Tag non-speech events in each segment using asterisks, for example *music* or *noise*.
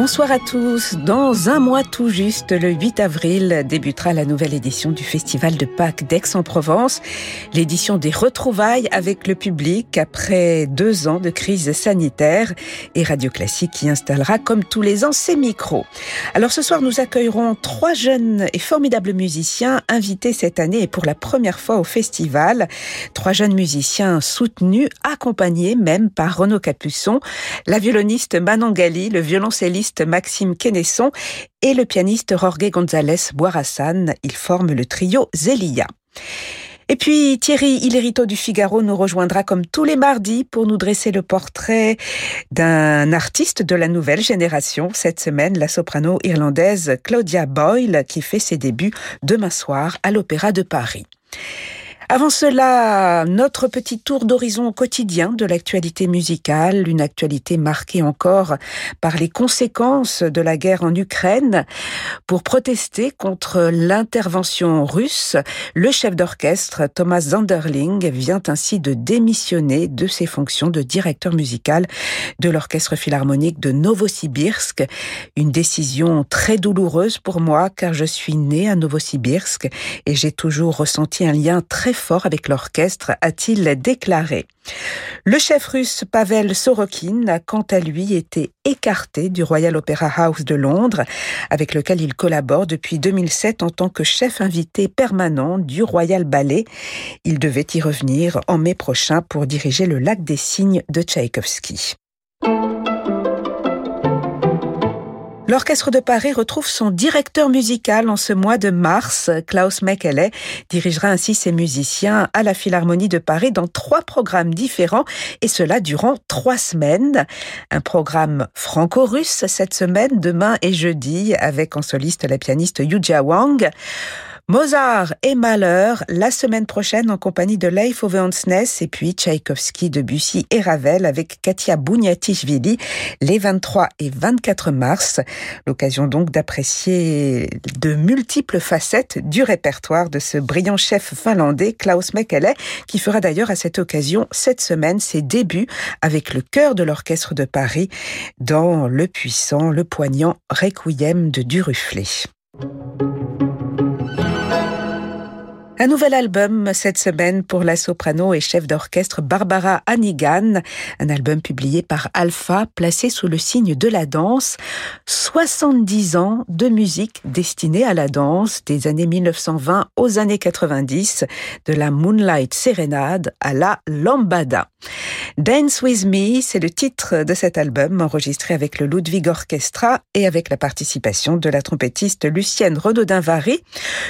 Bonsoir à tous. Dans un mois tout juste, le 8 avril, débutera la nouvelle édition du Festival de Pâques d'Aix-en-Provence. L'édition des retrouvailles avec le public après deux ans de crise sanitaire et Radio Classique qui installera comme tous les ans ses micros. Alors ce soir, nous accueillerons trois jeunes et formidables musiciens invités cette année et pour la première fois au festival. Trois jeunes musiciens soutenus, accompagnés même par Renaud Capuçon, la violoniste Manon Gali, le violoncelliste Maxime Kennesson et le pianiste Jorge González Boirassan. Ils forment le trio Zelia. Et puis Thierry Ilerito du Figaro nous rejoindra comme tous les mardis pour nous dresser le portrait d'un artiste de la nouvelle génération. Cette semaine, la soprano irlandaise Claudia Boyle qui fait ses débuts demain soir à l'Opéra de Paris. Avant cela, notre petit tour d'horizon quotidien de l'actualité musicale, une actualité marquée encore par les conséquences de la guerre en Ukraine. Pour protester contre l'intervention russe, le chef d'orchestre Thomas Zanderling vient ainsi de démissionner de ses fonctions de directeur musical de l'orchestre philharmonique de Novosibirsk. Une décision très douloureuse pour moi car je suis né à Novosibirsk et j'ai toujours ressenti un lien très fort avec l'orchestre, a-t-il déclaré. Le chef russe Pavel Sorokin a quant à lui été écarté du Royal Opera House de Londres, avec lequel il collabore depuis 2007 en tant que chef invité permanent du Royal Ballet. Il devait y revenir en mai prochain pour diriger le Lac des Cygnes de Tchaïkovski. L'Orchestre de Paris retrouve son directeur musical en ce mois de mars. Klaus Mekele dirigera ainsi ses musiciens à la Philharmonie de Paris dans trois programmes différents et cela durant trois semaines. Un programme franco-russe cette semaine, demain et jeudi, avec en soliste la pianiste Yuja Wang. Mozart et Mahler la semaine prochaine en compagnie de Leif Ove Hansness et puis Tchaïkovski, Debussy et Ravel avec Katia Bouniatishvili les 23 et 24 mars. L'occasion donc d'apprécier de multiples facettes du répertoire de ce brillant chef finlandais Klaus Mekele qui fera d'ailleurs à cette occasion cette semaine ses débuts avec le chœur de l'orchestre de Paris dans le puissant, le poignant Requiem de Duruflé. Un nouvel album cette semaine pour la soprano et chef d'orchestre Barbara Hannigan, un album publié par Alpha, placé sous le signe de la danse. 70 ans de musique destinée à la danse des années 1920 aux années 90, de la Moonlight Serenade à la Lambada. Dance With Me, c'est le titre de cet album enregistré avec le Ludwig Orchestra et avec la participation de la trompettiste Lucienne Renaudin-Vary.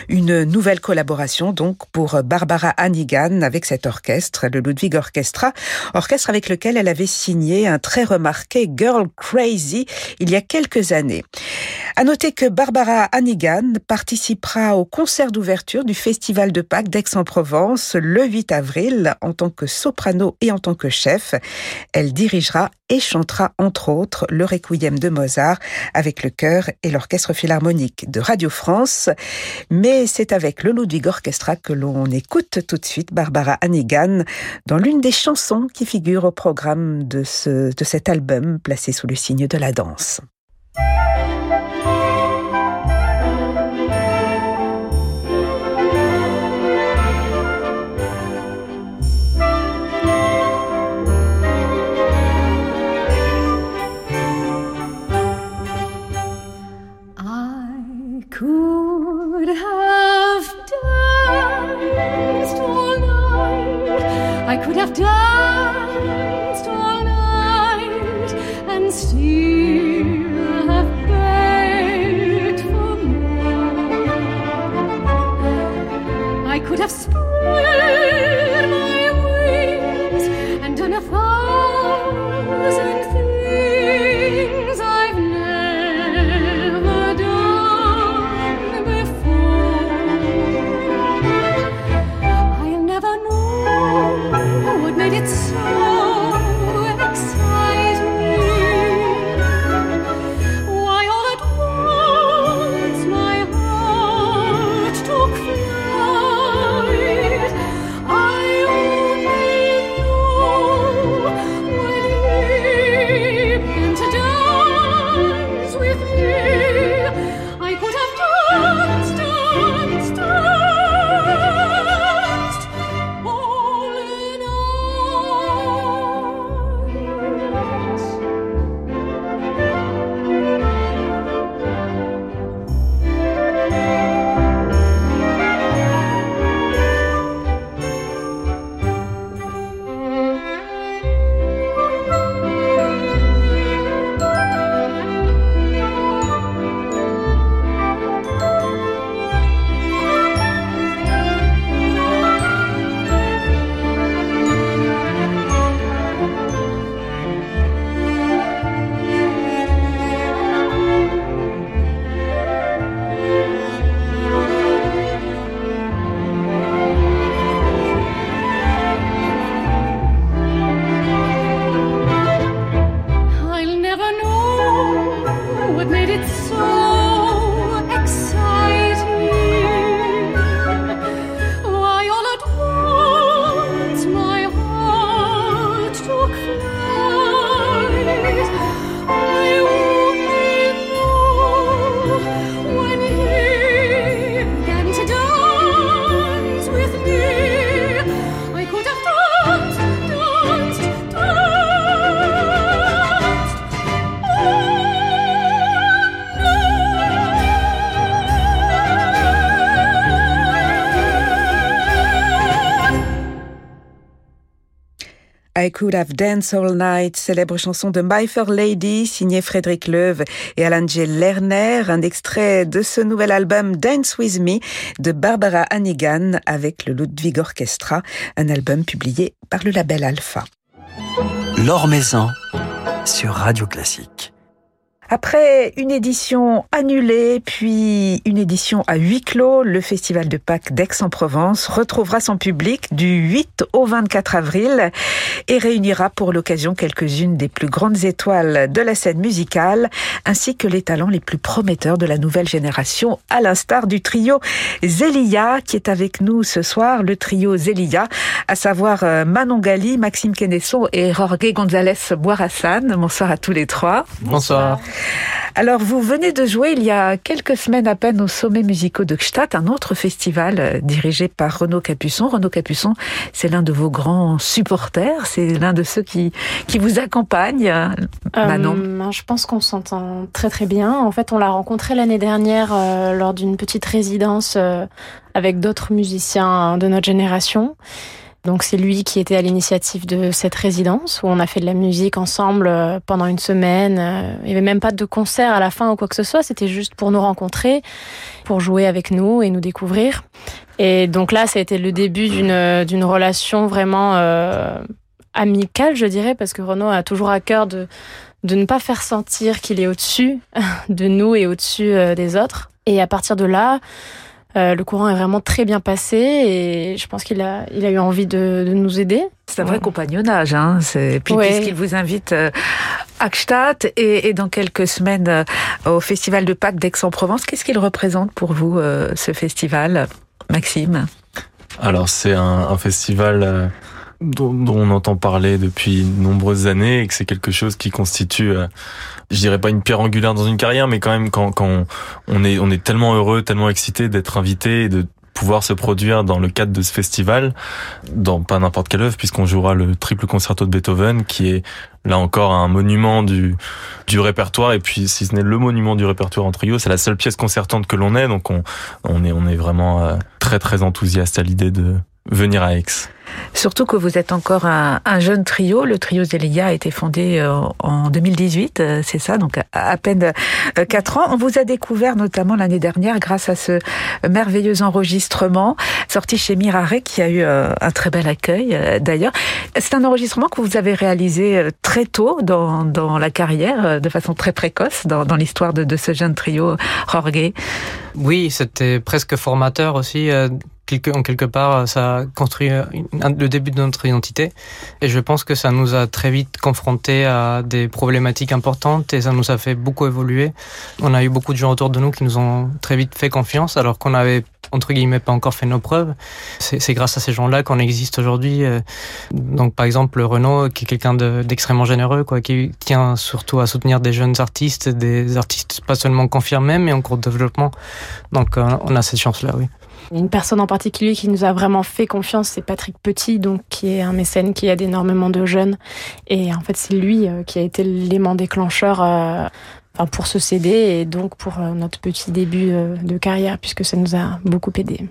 Une nouvelle collaboration donc pour Barbara Hannigan avec cet orchestre, le Ludwig Orchestra, orchestre avec lequel elle avait signé un très remarqué Girl Crazy il y a quelques années. À noter que Barbara Hannigan participera au concert d'ouverture du Festival de Pâques d'Aix-en-Provence le 8 avril en tant que soprano et en tant que chef. Elle dirigera et chantera entre autres le Requiem de Mozart avec le chœur et l'orchestre philharmonique de Radio France. Mais c'est avec le Ludwig Orchestra que l'on écoute tout de suite Barbara Hannigan dans l'une des chansons qui figurent au programme de, ce, de cet album placé sous le signe de la danse. I could have danced all night and still have begged for more. I could have spread my wings and done a when he I Could Have Danced All Night, célèbre chanson de My Fair Lady, signée Frédéric Leuve et Alan J. Lerner, un extrait de ce nouvel album Dance With Me de Barbara Hannigan avec le Ludwig Orchestra, un album publié par le label Alpha. L'Or Maison sur Radio Classique. Après une édition annulée, puis une édition à huis clos, le Festival de Pâques d'Aix-en-Provence retrouvera son public du 8 au 24 avril et réunira pour l'occasion quelques-unes des plus grandes étoiles de la scène musicale, ainsi que les talents les plus prometteurs de la nouvelle génération, à l'instar du trio Zelia qui est avec nous ce soir, le trio Zelia, à savoir euh, Manon Gali, Maxime Kenesso et Jorge González Boirassan. Bonsoir à tous les trois. Bonsoir. Alors, vous venez de jouer il y a quelques semaines à peine au Sommet musicaux de Gstaad, un autre festival euh, dirigé par Renaud Capuçon. Renaud Capuçon, c'est l'un de vos grands supporters, c'est l'un de ceux qui, qui vous accompagnent, euh, Manon. Euh, je pense qu'on s'entend très très bien. En fait, on l'a rencontré l'année dernière lors d'une petite résidence avec d'autres musiciens de notre génération. Donc c'est lui qui était à l'initiative de cette résidence où on a fait de la musique ensemble euh, pendant une semaine. Euh, Il n'y avait même pas de concert à la fin ou quoi que ce soit, c'était juste pour nous rencontrer, pour jouer avec nous et nous découvrir. Et donc là, ça a été le début d'une d'une relation vraiment euh, amicale, je dirais, parce que Renaud a toujours à cœur de de ne pas faire sentir qu'il est au-dessus *laughs* de nous et au-dessus euh, des autres. Et à partir de là, euh, le courant est vraiment très bien passé et je pense qu'il a, il a eu envie de, de nous aider. C'est un vrai Ouais. compagnonnage, hein. C'est puis Ouais. puisqu'il vous invite euh, à Gstaad et, et dans quelques semaines euh, au Festival de Pâques d'Aix-en-Provence, qu'est-ce qu'il représente pour vous ce festival, Maxime? Alors c'est un, un festival euh, dont, on entend parler depuis de nombreuses années et que c'est quelque chose qui constitue, euh, je dirais pas une pierre angulaire dans une carrière, mais quand même quand, quand on, on est on est tellement heureux, tellement excité d'être invité et de pouvoir se produire dans le cadre de ce festival, dans pas n'importe quelle œuvre, puisqu'on jouera le triple concerto de Beethoven, qui est là encore un monument du du répertoire, et puis si ce n'est le monument du répertoire en trio, c'est la seule pièce concertante que l'on ait, donc on on est on est vraiment euh, très très enthousiaste à l'idée de venir à Aix. Surtout que vous êtes encore un, un jeune trio. Le trio Zelia a été fondé euh, en 2018, euh, c'est ça, donc à, à peine euh, quatre ans. On vous a découvert notamment l'année dernière grâce à ce merveilleux enregistrement sorti chez Mirare qui a eu euh, un très bel accueil euh, d'ailleurs. C'est un enregistrement que vous avez réalisé euh, très tôt dans, dans la carrière, euh, de façon très précoce dans, dans l'histoire de, de ce jeune trio Jorge. Oui, c'était presque formateur aussi. Quelque- en quelque part, ça a construit le début de notre identité. Et je pense que ça nous a très vite confrontés à des problématiques importantes et ça nous a fait beaucoup évoluer. On a eu beaucoup de gens autour de nous qui nous ont très vite fait confiance alors qu'on avait entre guillemets pas encore fait nos preuves. C'est grâce à ces gens-là qu'on existe aujourd'hui. euh. Donc par exemple Renaud, qui est quelqu'un de- d'extrêmement généreux, quoi, qui tient surtout à soutenir des jeunes artistes, des artistes pas seulement confirmés mais en cours de développement. Donc euh, on a cette chance-là, oui. Une personne en particulier qui nous a vraiment fait confiance, c'est Patrick Petit, donc qui est un mécène qui aide énormément de jeunes. Et en fait, c'est lui euh, qui a été l'élément déclencheur euh, pour ce CD et donc pour euh, notre petit début euh, de carrière, puisque ça nous a beaucoup aidé.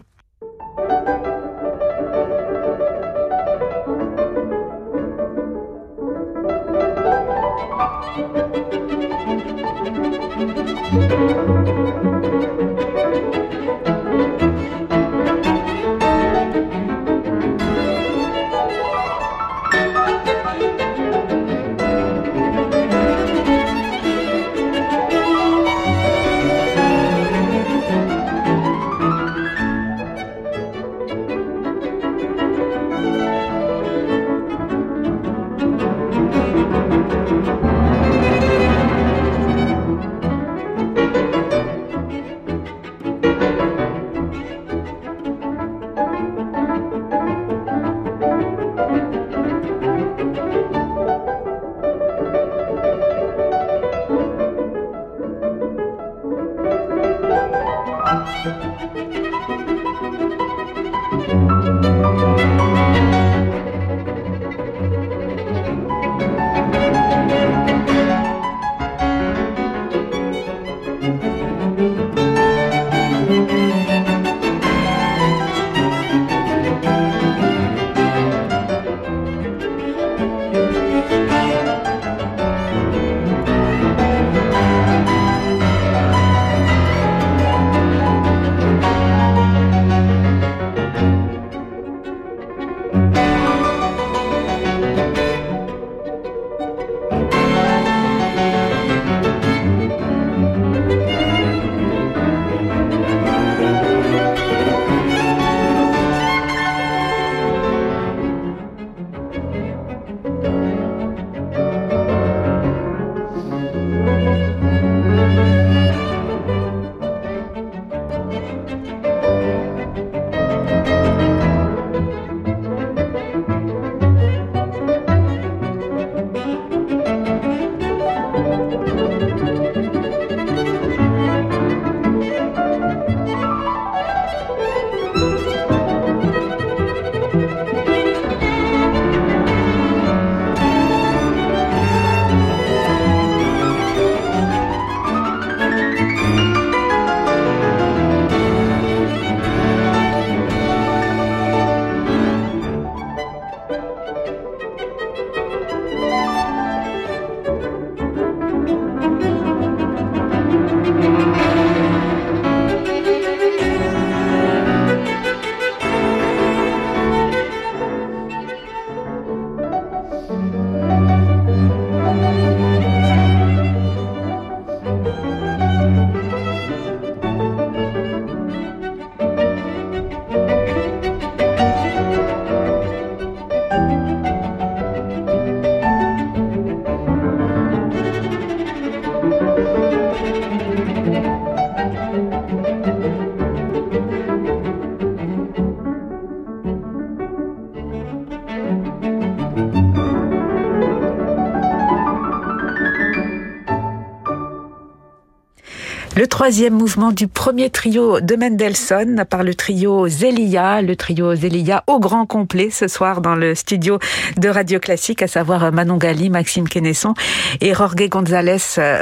Le troisième mouvement du premier trio de Mendelssohn par le trio Zelia, le trio Zelia au grand complet ce soir dans le studio de Radio Classique, à savoir Manon Gali, Maxime Quesnesson et Jorge González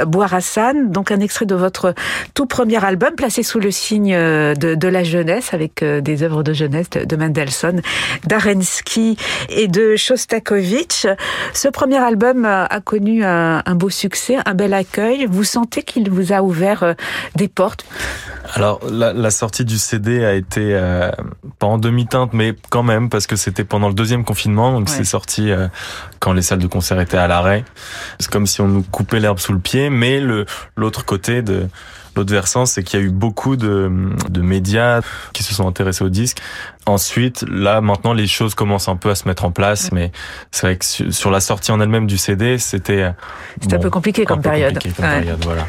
Boirassan. Donc un extrait de votre tout premier album placé sous le signe de, de la jeunesse avec euh, des œuvres de jeunesse de, de Mendelssohn, d'Arensky et de Shostakovich. Ce premier album a connu un, beau succès, un bel accueil. Vous sentez qu'il vous a ouvert euh, des portes Alors, la, la, sortie du CD a été euh, pas en demi-teinte, mais quand même, parce que c'était pendant le deuxième confinement, donc ouais. c'est sorti euh, quand les salles de concert étaient à l'arrêt. C'est comme si on nous coupait l'herbe sous le pied, mais le l'autre côté de L'autre versant, c'est qu'il y a eu beaucoup de, de médias qui se sont intéressés au disque. Ensuite, là, maintenant, les choses commencent un peu à se mettre en place, mais c'est vrai que sur la sortie en elle-même du CD, c'était c'était bon, un peu compliqué comme période. Compliqué comme ouais. période voilà.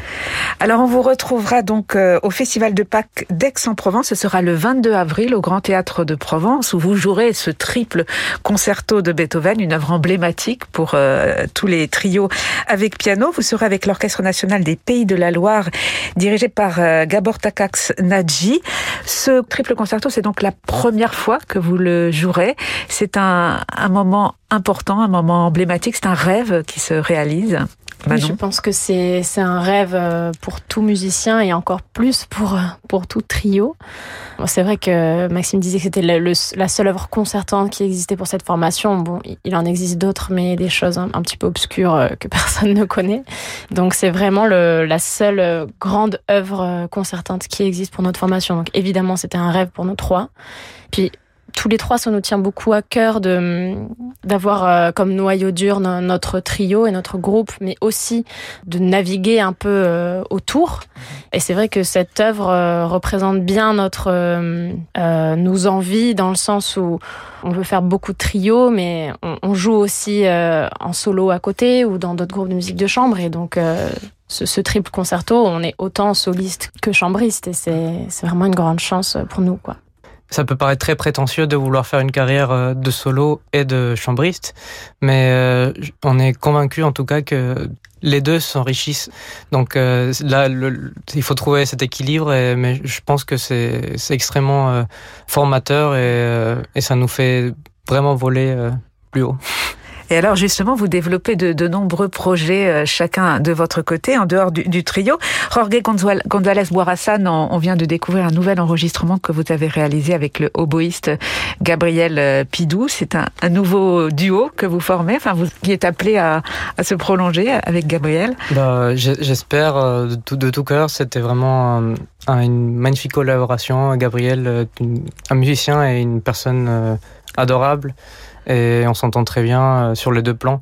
Alors, on vous retrouvera donc euh, au Festival de Pâques d'Aix-en-Provence. Ce sera le 22 avril au Grand Théâtre de Provence, où vous jouerez ce triple concerto de Beethoven, une œuvre emblématique pour euh, tous les trios avec piano. Vous serez avec l'Orchestre national des Pays de la Loire, dirigé par euh, Gabor Takacs Nadji. Ce triple concerto, c'est donc la première fois que vous le jouerez. C'est un, un moment important, un moment emblématique, c'est un rêve qui se réalise. Oui, je pense que c'est c'est un rêve euh, pour tout musicien et encore plus pour pour tout trio. C'est vrai que Maxime disait que c'était la seule œuvre concertante qui existait pour cette formation. Bon, il en existe d'autres, mais des choses un, un, petit peu obscures euh, que *laughs* personne ne connaît. Donc c'est vraiment le, la seule grande œuvre concertante qui existe pour notre formation. Donc évidemment, c'était un rêve pour nous trois. Puis tous les trois, ça nous tient beaucoup à cœur de d'avoir euh, comme noyau dur notre trio et notre groupe, mais aussi de naviguer un peu euh, autour. Et c'est vrai que cette œuvre euh, représente bien notre euh, nos envies dans le sens où on veut faire beaucoup de trios, mais on, joue aussi en solo à côté ou dans d'autres groupes de musique de chambre. Et donc ce, ce, triple concerto, on est autant soliste que chambriste, et c'est vraiment une grande chance pour nous, quoi ça peut paraître très prétentieux de vouloir faire une carrière de solo et de chambriste, mais euh, on est convaincu en tout cas que les deux s'enrichissent. Donc euh, là, il faut trouver cet équilibre, mais je pense que c'est extrêmement euh, formateur et, et, ça nous fait vraiment voler plus haut. Et alors justement, vous développez de, de nombreux projets euh, chacun de votre côté, en dehors du, du trio. Jorge González Boirassan, on, vient de découvrir un nouvel enregistrement que vous avez réalisé avec le oboïste Gabriel euh, Pidou. C'est un, un, nouveau duo que vous formez, enfin vous qui êtes appelé à, à se prolonger avec Gabriel. Bah, J'espère euh, de tout, de tout cœur. C'était vraiment une magnifique collaboration. Gabriel, un musicien et une personne adorable et on s'entend très bien euh, sur les deux plans.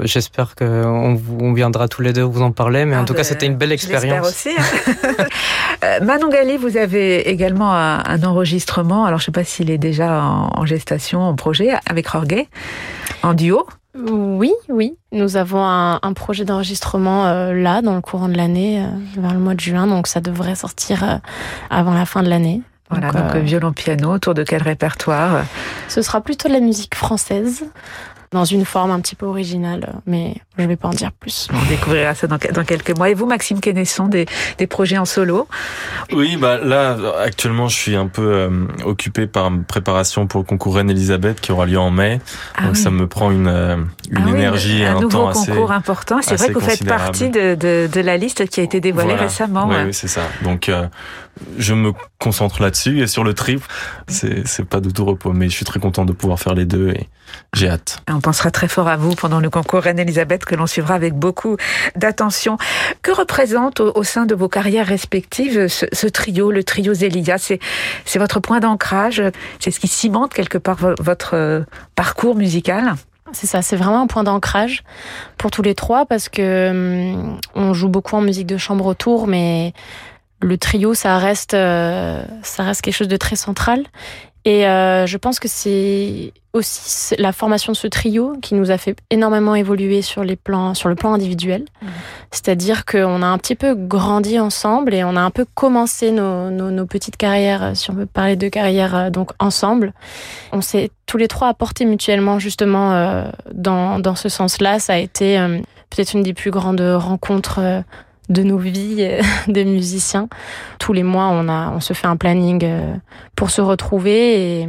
J'espère qu'on on viendra tous les deux vous en parler, mais ah en tout ben, cas c'était une belle expérience. aussi. Hein. *laughs* Manon Gali, vous avez également un, un, enregistrement, alors je ne sais pas s'il est déjà en, en, gestation, en projet, avec Jorge, en duo oui, oui. Nous avons un, un projet d'enregistrement euh, là, dans le courant de l'année, euh, vers le mois de juin, donc ça devrait sortir euh, avant la fin de l'année. Voilà, donc, donc euh, violon-piano, autour de quel répertoire? Ce sera plutôt de la musique française, dans une forme un petit peu originale, mais je ne vais pas en dire plus. On découvrira ça dans, dans quelques mois. Et vous, Maxime Quesnesson, des, des projets en solo Oui, bah là, actuellement, je suis un peu euh, occupé par une préparation pour le concours Reine-Elisabeth qui aura lieu en mai. Ah donc oui. ça me prend une, euh, une ah énergie oui, et un, un temps assez Un nouveau concours important. C'est vrai que vous faites partie de, de, de, la liste qui a été dévoilée voilà. récemment. Oui, ouais. oui c'est ça. Donc, euh, je me concentre là-dessus et sur le triple, c'est pas du tout repos. Mais je suis très content de pouvoir faire les deux et j'ai hâte. On pensera très fort à vous pendant le concours Reine-Elisabeth que l'on suivra avec beaucoup d'attention. Que représente au, au, sein de vos carrières respectives ce, ce trio, le trio Zélia? C'est votre point d'ancrage C'est ce qui cimente quelque part votre euh, parcours musical? C'est ça, c'est vraiment un point d'ancrage pour tous les trois parce que hum, on joue beaucoup en musique de chambre autour, mais le trio, ça reste, euh, ça reste quelque chose de très central. Et euh, je pense que c'est aussi la formation de ce trio qui nous a fait énormément évoluer sur les plans, sur le plan individuel. Mmh. C'est-à-dire qu'on a un petit peu grandi ensemble et on a un peu commencé nos, nos, nos petites carrières, si on peut parler de carrière, euh, donc ensemble. On s'est tous les trois apportés mutuellement justement euh, dans, dans ce sens-là. Ça a été euh, peut-être une des plus grandes rencontres de nos vies *laughs* de musiciens. Tous les mois, on a, on se fait un planning pour se retrouver et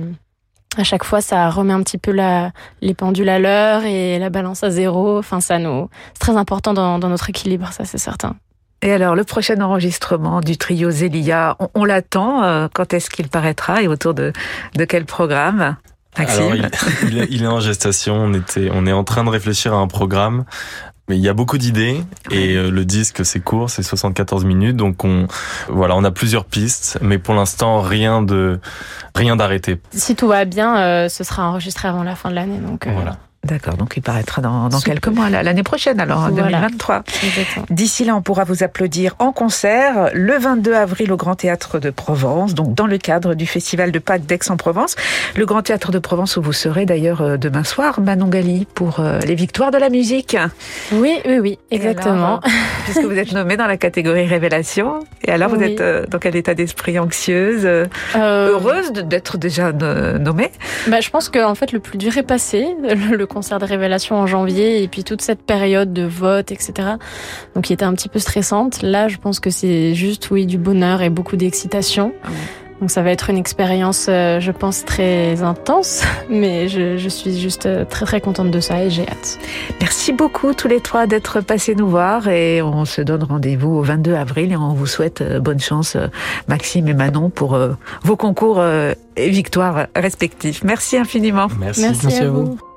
à chaque fois, ça remet un petit peu la, les pendules à l'heure et la balance à zéro. Enfin, ça nous, c'est très important dans, dans notre équilibre, ça c'est certain. Et alors, le prochain enregistrement du trio Zélia, on, on l'attend. euh, Quand est-ce qu'il paraîtra et autour de, de quel programme? Maxime Alors, il, il est en gestation. On était, on est en train de réfléchir à un programme. Mais il y a beaucoup d'idées et euh, le disque c'est court, c'est 74 minutes, donc on voilà, on a plusieurs pistes, mais pour l'instant rien de rien d'arrêté. Si tout va bien, euh, ce sera enregistré avant la fin de l'année. Donc, euh, Voilà. D'accord, donc il paraîtra dans, quelques mois, l'année prochaine alors, en Voilà. 2023. exactement. D'ici là, on pourra vous applaudir en concert le 22 avril au Grand Théâtre de Provence, donc dans le cadre du Festival de Pâques d'Aix-en-Provence. Le Grand Théâtre de Provence où vous serez d'ailleurs euh, demain soir, Manon Gali, pour euh, les victoires de la musique. Oui, oui, oui, exactement. alors, euh, puisque vous êtes *laughs* nommée dans la catégorie Révélation. Et alors, vous Oui. êtes dans quel état d'esprit anxieuse, euh, heureuse d'être déjà no- nommée? Bah, je pense que en fait le plus dur est passé, *laughs* le concert de révélation en janvier et puis toute cette période de vote, etc. Donc qui était un petit peu stressante. Là, je pense que c'est juste oui du bonheur et beaucoup d'excitation. Ah ouais. Donc ça va être une expérience, euh, je pense très intense, *laughs* mais je, je suis juste euh, très très contente de ça et j'ai hâte. Merci beaucoup tous les trois d'être passés nous voir et on se donne rendez-vous au 22 avril et on vous souhaite euh, bonne chance Maxime et Manon pour vos concours et victoires respectifs. Merci infiniment. Merci. Merci, Merci à à vous. vous.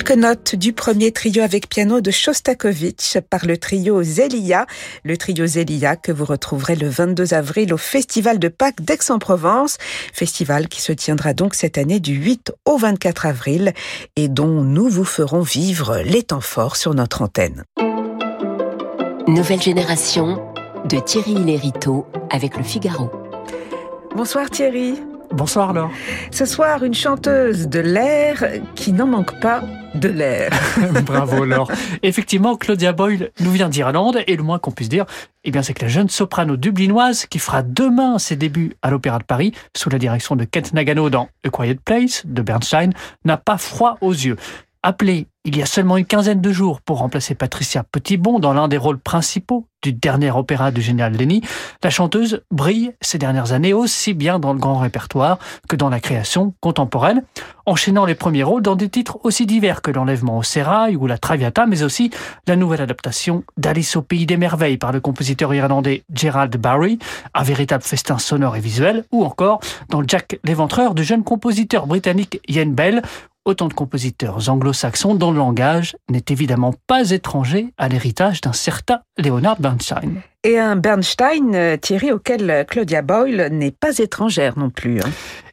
Quelques notes du premier trio avec piano de Shostakovich par le trio Zelia, le trio Zelia que vous retrouverez le 22 avril au Festival de Pâques d'Aix-en-Provence, festival qui se tiendra donc cette année du 8 au 24 avril et dont nous vous ferons vivre les temps forts sur notre antenne. Nouvelle génération de Thierry Lériteau avec le Figaro. Bonsoir Thierry. Bonsoir Laure. Ce soir, une chanteuse de l'air qui n'en manque pas de l'air. *laughs* Bravo Laure. Effectivement, Claudia Boyle nous vient d'Irlande et le moins qu'on puisse dire, eh bien, c'est que la jeune soprano dublinoise qui fera demain ses débuts à l'Opéra de Paris sous la direction de Kent Nagano dans A Quiet Place de Bernstein n'a pas froid aux yeux. Appelée il y a seulement une quinzaine de jours pour remplacer Patricia Petitbon dans l'un des rôles principaux du dernier opéra du général Lenny, la chanteuse brille ces dernières années aussi bien dans le grand répertoire que dans la création contemporaine, enchaînant les premiers rôles dans des titres aussi divers que l'enlèvement au sérail ou la Traviata, mais aussi la nouvelle adaptation d'Alice au pays des merveilles par le compositeur irlandais Gerald Barry, un véritable festin sonore et visuel, ou encore dans Jack l'éventreur du jeune compositeur britannique Ian Bell, autant de compositeurs anglo-saxons dont langage n'est évidemment pas étranger à l'héritage d'un certain Leonard Bernstein. Et un Bernstein, euh, Thierry, auquel Claudia Boyle n'est pas étrangère non plus. hein.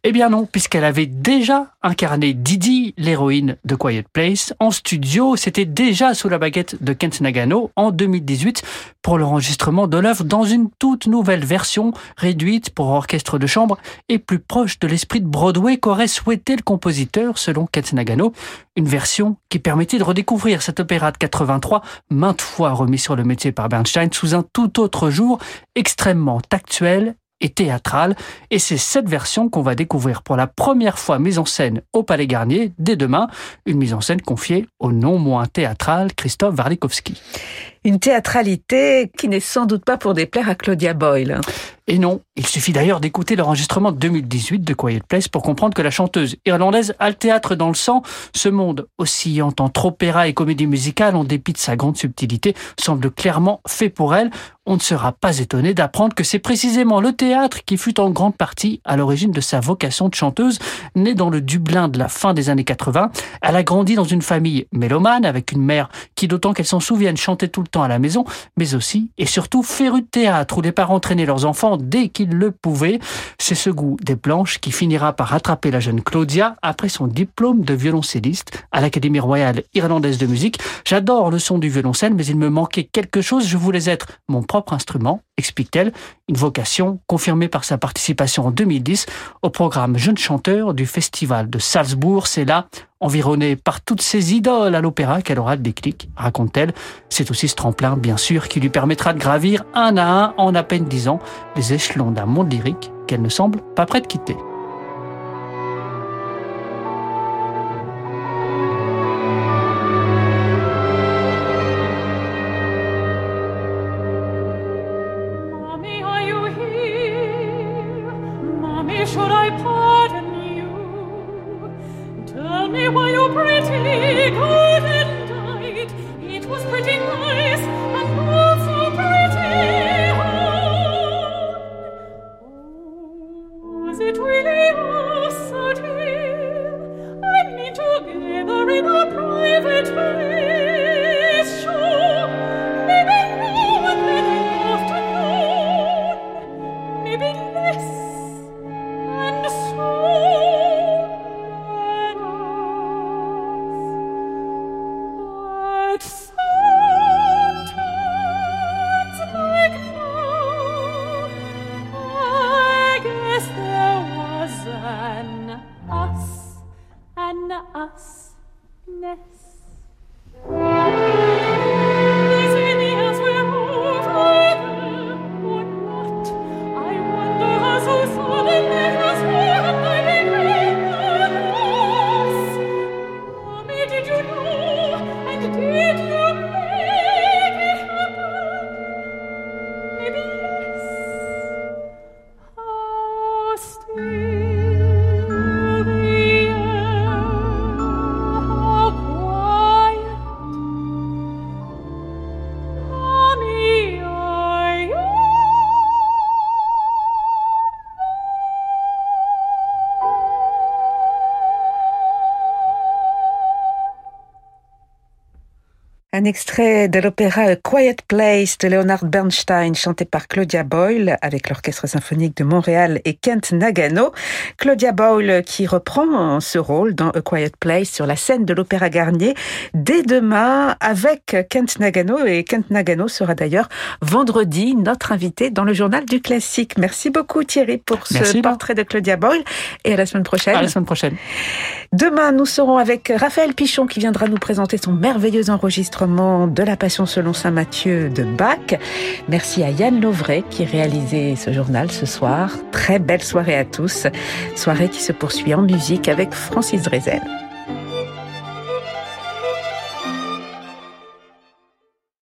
Eh bien non, puisqu'elle avait déjà incarné Didi, l'héroïne de Quiet Place, en studio. C'était déjà sous la baguette de Kent Nagano en 2018 pour l'enregistrement de l'œuvre dans une toute nouvelle version réduite pour orchestre de chambre et plus proche de l'esprit de Broadway qu'aurait souhaité le compositeur selon Kent Nagano. Une version qui permettait de redécouvrir cet opéra de 83, maintes fois remis sur le métier par Bernstein, sous un tout autre jour extrêmement actuel et théâtrale. Et c'est cette version qu'on va découvrir pour la première fois mise en scène au Palais Garnier dès demain. Une mise en scène confiée au non moins théâtral Christophe Warlikowski. Une théâtralité qui n'est sans doute pas pour déplaire à Claudia Boyle. Et non, il suffit d'ailleurs d'écouter l'enregistrement de 2018 de Quiet Place pour comprendre que la chanteuse irlandaise a le théâtre dans le sang. Ce monde oscillant entre opéra et comédie musicale, en dépit de sa grande subtilité, semble clairement fait pour elle. On ne sera pas étonné d'apprendre que c'est précisément le théâtre qui fut en grande partie à l'origine de sa vocation de chanteuse. Née dans le Dublin de la fin des années 80, elle a grandi dans une famille mélomane avec une mère qui, d'autant qu'elle s'en souvienne, chantait tout le temps à la maison, mais aussi et surtout féru de théâtre où les parents traînaient leurs enfants dès qu'ils le pouvaient. C'est ce goût des planches qui finira par rattraper la jeune Claudia après son diplôme de violoncelliste à l'Académie royale irlandaise de musique. J'adore le son du violoncelle, mais il me manquait quelque chose. Je voulais être mon propre instrument, explique-t-elle. Une vocation confirmée par sa participation en 2010 au programme Jeune chanteur du Festival de Salzbourg. C'est là, environnée par toutes ses idoles à l'opéra, qu'elle aura le déclic, raconte-t-elle. C'est aussi ce tremplin, bien sûr, qui lui permettra de gravir un à un, en à peine dix ans, les échelons d'un monde lyrique qu'elle ne semble pas prête de quitter. Un extrait de l'opéra Quiet Place de Leonard Bernstein, chanté par Claudia Boyle avec l'Orchestre symphonique de Montréal et Kent Nagano. Claudia Boyle qui reprend ce rôle dans A Quiet Place sur la scène de l'Opéra Garnier dès demain avec Kent Nagano et Kent Nagano sera d'ailleurs vendredi notre invité dans le journal du classique. Merci beaucoup Thierry pour ce Merci, portrait de Claudia Boyle et à la semaine prochaine. À la semaine prochaine. Demain, nous serons avec Raphaël Pichon qui viendra nous présenter son merveilleux de la Passion selon Saint Matthieu de Bach. Merci à Yann Lovray qui réalisait ce journal ce soir. Très belle soirée à tous. Soirée qui se poursuit en musique avec Francis Drezel.